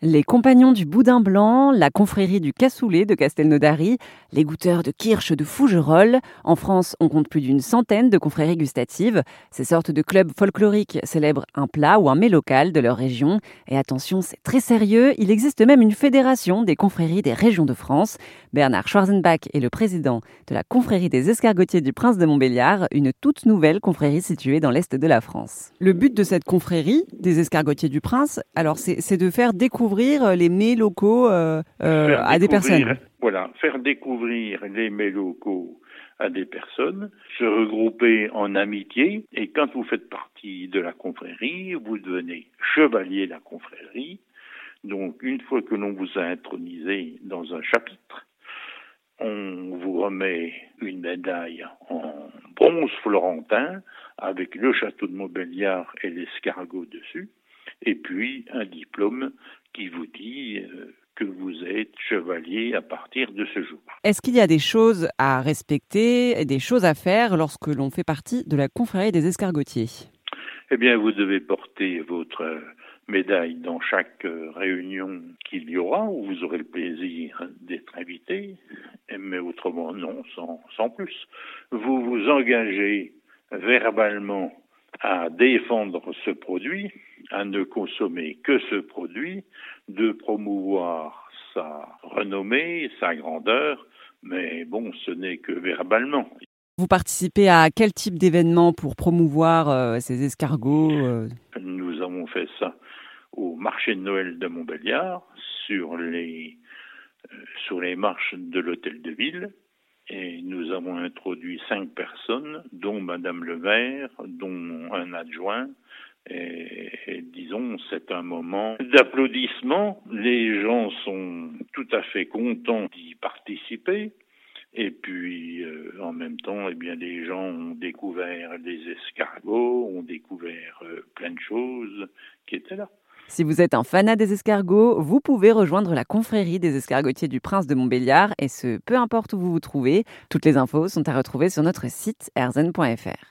Les compagnons du boudin blanc, la confrérie du cassoulet de Castelnaudary, les goûteurs de kirsch de Fougerolles. En France, on compte plus d'une centaine de confréries gustatives. Ces sortes de clubs folkloriques célèbrent un plat ou un mets local de leur région. Et attention, c'est très sérieux, il existe même une fédération des confréries des régions de France. Bernard Schwarzenbach est le président de la confrérie des escargotiers du Prince de Montbéliard, une toute nouvelle confrérie située dans l'est de la France. Le but de cette confrérie des escargotiers du Prince, alors c'est de faire découvrir découvrir les mets locaux euh, euh, à des personnes. Voilà, faire découvrir les mets locaux à des personnes, se regrouper en amitié, et quand vous faites partie de la confrérie, vous devenez chevalier de la confrérie. Donc, une fois que l'on vous a intronisé dans un chapitre, on vous remet une médaille en bronze florentin avec le château de Montbéliard et l'escargot dessus, et puis un diplôme qui vous dit euh, que vous êtes chevalier à partir de ce jour. Est-ce qu'il y a des choses à respecter et des choses à faire lorsque l'on fait partie de la confrérie des escargotiers? Eh bien, vous devez porter votre médaille dans chaque euh, réunion qu'il y aura, où vous aurez le plaisir d'être invité, mais autrement non, sans, sans plus. Vous vous engagez verbalement à défendre ce produit, à ne consommer que ce produit, de promouvoir sa renommée, sa grandeur, mais bon, ce n'est que verbalement. Vous participez à quel type d'événement pour promouvoir euh, ces escargots euh? Nous avons fait ça au marché de Noël de Montbéliard, sur les, euh, sur les marches de l'hôtel de ville, et nous avons introduit cinq personnes, dont Madame le maire, dont un adjoint. Et, disons, c'est un moment d'applaudissement. Les gens sont tout à fait contents d'y participer. Et puis, euh, en même temps, eh bien, les gens ont découvert des escargots, ont découvert euh, plein de choses qui étaient là. Si vous êtes un fanat des escargots, vous pouvez rejoindre la confrérie des escargotiers du Prince de Montbéliard et ce, peu importe où vous vous trouvez. Toutes les infos sont à retrouver sur notre site erzen.fr.